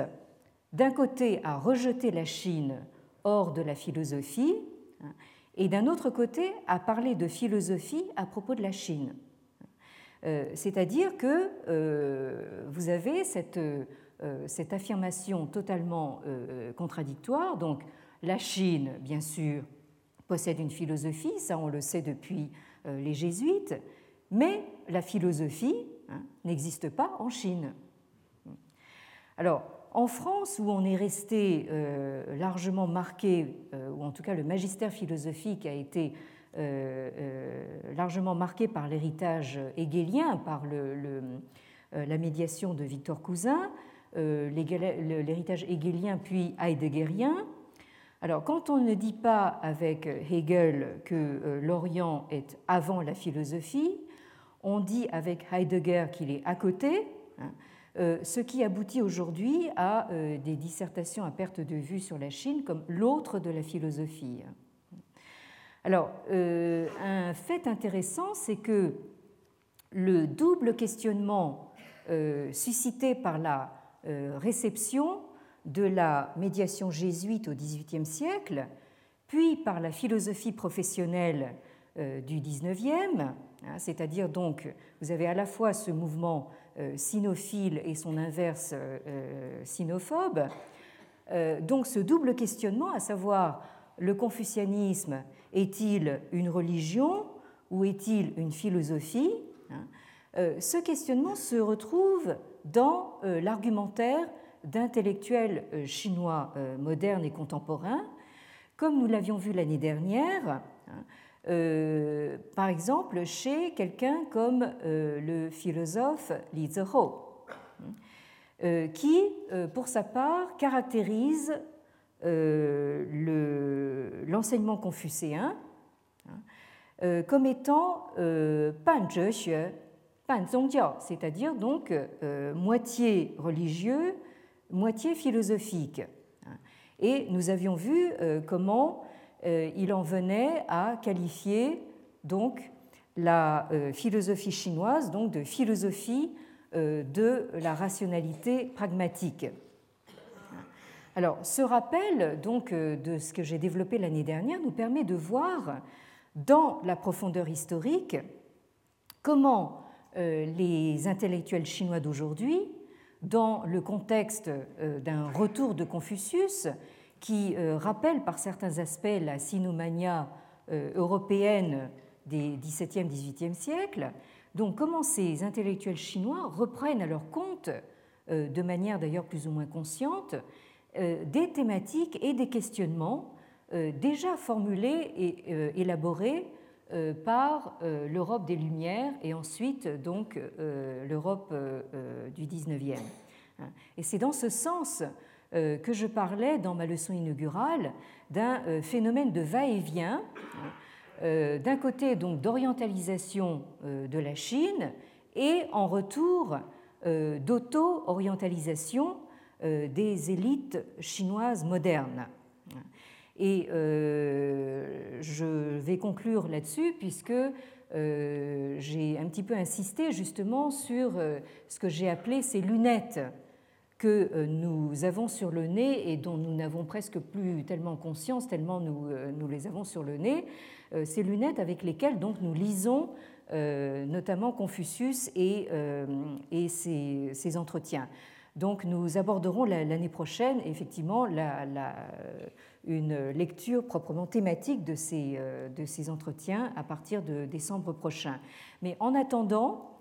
d'un côté à rejeter la Chine hors de la philosophie hein, et d'un autre côté à parler de philosophie à propos de la Chine. Euh, c'est-à-dire que euh, vous avez cette, euh, affirmation totalement contradictoire. Donc la Chine, bien sûr, possède une philosophie, ça on le sait depuis les jésuites, mais la philosophie hein, n'existe pas en Chine. Alors, en France, où on est resté euh, largement marqué, euh, ou en tout cas le magistère philosophique a été euh, largement marqué par l'héritage hegélien, par la médiation de Victor Cousin, l'héritage hegélien puis heideggerien. Alors, quand on ne dit pas avec Hegel que l'Orient est avant la philosophie, on dit avec Heidegger qu'il est à côté. Hein, ce qui aboutit aujourd'hui à euh, des dissertations à perte de vue sur la Chine comme l'autre de la philosophie. Alors, euh, un fait intéressant, c'est que le double questionnement suscité par la réception de la médiation jésuite au XVIIIe siècle, puis par la philosophie professionnelle du XIXe, hein, c'est-à-dire donc, vous avez à la fois ce mouvement euh, sinophile et son inverse euh, euh, sinophobe. Donc ce double questionnement, à savoir le confucianisme est-il une religion ou est-il une philosophie hein, Ce questionnement se retrouve dans l'argumentaire d'intellectuels chinois modernes et contemporains, comme nous l'avions vu l'année dernière. Hein, euh, par exemple chez quelqu'un comme euh, le philosophe Li Zheho, euh, qui, pour sa part, caractérise l'enseignement confucéen hein, comme étant pan pan c'est-à-dire donc moitié religieux, moitié philosophique. Et nous avions vu comment euh, il en venait à qualifier donc la euh, philosophie chinoise donc de philosophie euh, de la rationalité pragmatique. Alors, ce rappel donc de ce que j'ai développé l'année dernière nous permet de voir dans la profondeur historique comment les intellectuels chinois d'aujourd'hui, dans le contexte d'un retour de Confucius qui euh, rappelle par certains aspects la sinomania euh, européenne des XVIIe, XVIIIe siècles. Donc comment ces intellectuels chinois reprennent à leur compte, euh, de manière d'ailleurs plus ou moins consciente, des thématiques et des questionnements déjà formulés et élaborés par l'Europe des Lumières et ensuite donc l'Europe du XIXe. Et c'est dans ce sens que je parlais dans ma leçon inaugurale d'un euh, phénomène de va-et-vient, euh, d'un côté donc d'orientalisation de la Chine et en retour d'auto-orientalisation des élites chinoises modernes. Et je vais conclure là-dessus puisque j'ai un petit peu insisté justement sur ce que j'ai appelé ces lunettes euh, nous avons sur le nez et dont nous n'avons presque plus tellement conscience, tellement nous, euh, les avons sur le nez, euh, ces lunettes avec lesquelles donc nous lisons notamment Confucius et, ses, entretiens. Donc nous aborderons l'année prochaine effectivement une lecture proprement thématique de ces entretiens à partir de décembre prochain. Mais en attendant,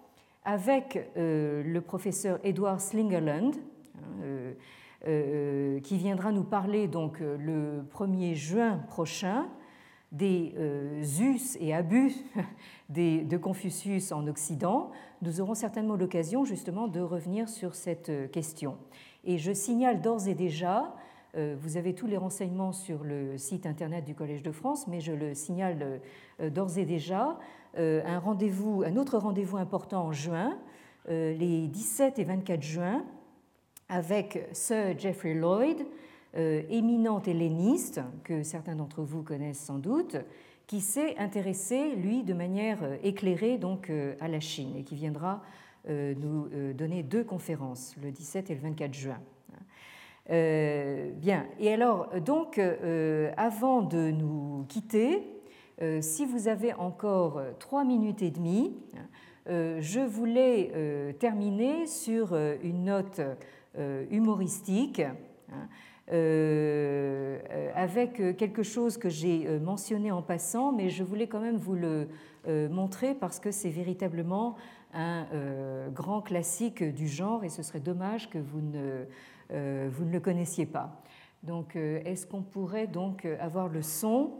avec le professeur Edward Slingerland, euh, euh, qui viendra nous parler donc euh, le 1er juin prochain des us et abus [laughs] de Confucius en Occident, nous aurons certainement l'occasion justement de revenir sur cette question. Et je signale d'ores et déjà, vous avez tous les renseignements sur le site internet du Collège de France, mais je le signale d'ores et déjà, un, rendez-vous, un autre rendez-vous important en juin, les 17 et 24 juin, avec Sir Geoffrey Lloyd, éminent helléniste, que certains d'entre vous connaissent sans doute, qui s'est intéressé, lui, de manière éclairée donc, à la Chine et qui viendra nous donner deux conférences, le 17 et le 24 juin. bien, et alors, donc, avant de nous quitter, si vous avez encore trois minutes et demie, euh, je voulais euh, terminer sur euh, une note humoristique. Hein, avec quelque chose que j'ai mentionné en passant, mais je voulais quand même vous le montrer parce que c'est véritablement un grand classique du genre et ce serait dommage que vous ne, vous ne le connaissiez pas. Donc, est-ce qu'on pourrait donc avoir le son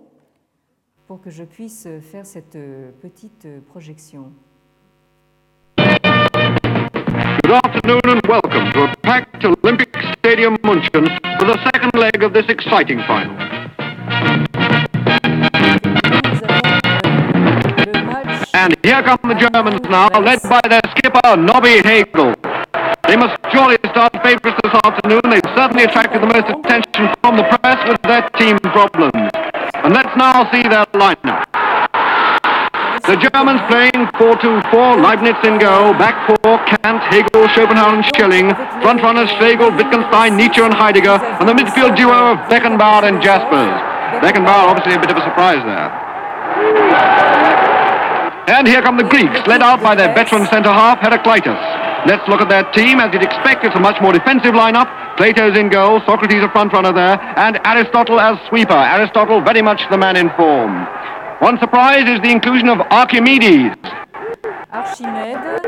pour que je puisse faire cette petite projection? Good afternoon and welcome to a packed Olympic Stadium München for the second leg of this exciting final. And here come the Germans now, led by their skipper, Nobby Hagel. They must surely start favourites this afternoon. They've certainly attracted the most attention from the press with their team problems. And let's now see their lineup. The Germans playing 4-2-4, Leibniz in goal, back four, Kant, Hegel, Schopenhauer and Schelling, front runners Schlegel, Wittgenstein, Nietzsche and Heidegger, and the midfield duo of Beckenbauer and Jaspers. Beckenbauer obviously a bit of a surprise there. And here come the Greeks, led out by their veteran centre-half, Heraclitus. Let's look at their team. As you'd expect, it's a much more defensive lineup. Plato's in goal, Socrates a front runner there, and Aristotle as sweeper. Aristotle very much the man in form. One surprise is the inclusion of Archimedes. Archimede.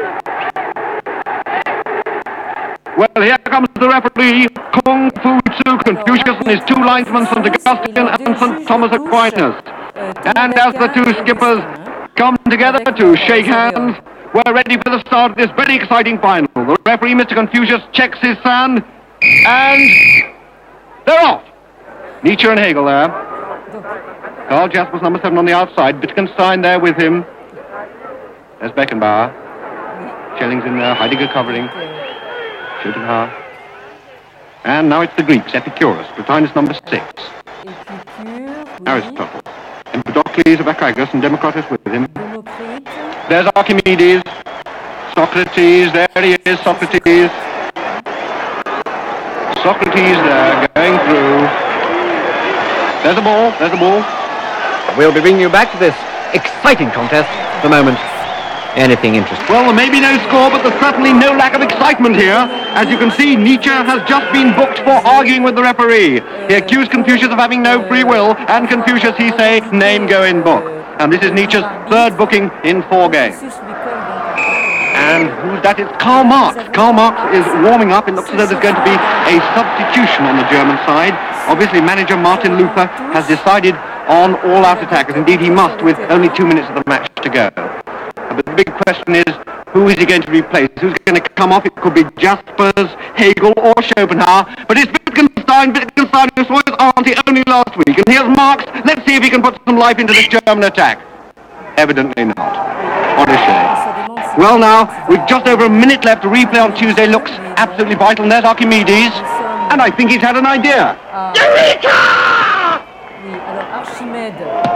Well, here comes the referee, Kung Fu Tzu, Confucius and his two linesmen, St. Augustine and St. Thomas Aquinas. And as the two skippers come together to shake hands, we're ready for the start of this very exciting final. The referee, Mr. Confucius, checks his sand, and they're off. Nietzsche and Hegel there. Carl Jaspers, number seven on the outside. Wittgenstein there with him. There's Beckenbauer. Schelling's in there. Heidegger covering. Schopenhauer. And now it's the Greeks, Epicurus. Plotinus number six. Aristotle. Empedocles of Archagos and Democritus with him. There's Archimedes. Socrates. There he is, Socrates. Socrates there, going through. There's a ball. There's a ball. We'll be bringing you back to this exciting contest the moment anything interesting. Well, there may be no score, but there's certainly no lack of excitement here. As you can see, Nietzsche has just been booked for arguing with the referee. He accused Confucius of having no free will, and Confucius, he say, name go in book. And this is Nietzsche's third booking in four games. And who's that? It's Karl Marx. Karl Marx is warming up. It looks as though there's going to be a substitution on the German side. Obviously, manager Martin Luther has decided on all-out attackers. Indeed, he must with only two minutes of the match to go. But the big question is, who is he going to replace? Who's going to come off? It could be Jaspers, Hegel, or Schopenhauer. But it's Wittgenstein. Wittgenstein who saw his auntie only last week. And here's Marx. Let's see if he can put some life into this German attack. Evidently not. What a shame. Well now, with just over a minute left, a replay on Tuesday looks absolutely vital. And there's Archimedes. And I think he's had an idea. Eureka!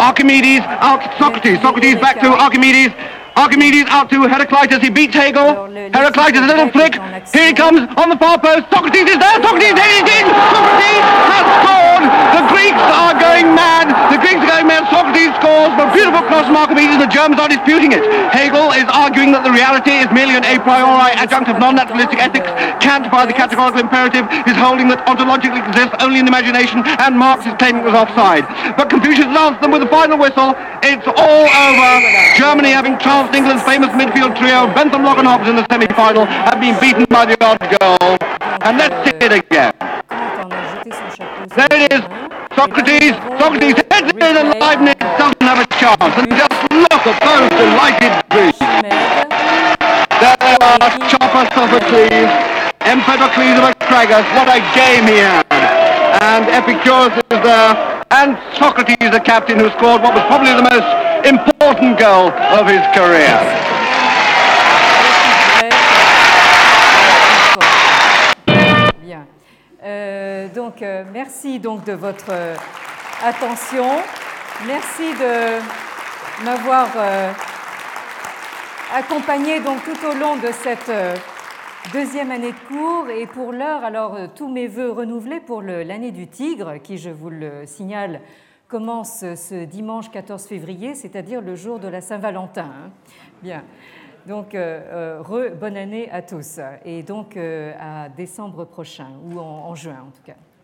Archimedes out Socrates. Socrates back to Archimedes. Archimedes out to Heraclitus. He beats Hegel. Heraclitus, a little flick. Here he comes on the far post. Socrates is there. Socrates, is. Socrates has scored. The Greeks are going mad. The Greeks are going mad. Socrates scores. But beautiful cross from Archimedes. The Germans are disputing it. Hegel is arguing that the reality is merely an a priori adjunct of non-naturalistic ethics. Kant, by the categorical imperative, is holding that ontologically exists only in imagination. And Marx is claiming it was offside. But Confucius answers them with the final whistle. It's all over. Germany having trounced England's famous midfield trio, Bentham, Lock and Hobbs in the semi-final, have been beaten by the odd goal. And let's see it again. There it is. Socrates, Socrates in and Leibniz doesn't have a chance. And just look at those delighted Greeks. There they are, Chopper Sophocles, Empedocles of Acragas. What a game he had. And Epicurus is there. And Socrates, the captain, who scored what was probably the most important goal of his career. Euh, merci donc de votre euh, attention. Merci de m'avoir euh, accompagné donc tout au long de cette deuxième année de cours. Et pour l'heure, alors tous mes voeux renouvelés pour l'année du tigre, qui, je vous le signale, commence ce dimanche 14 février, c'est-à-dire le jour de la Saint-Valentin. Hein. Bien. Donc, euh, euh, bonne année à tous. Et donc, euh, à décembre prochain, ou en, juin en tout cas.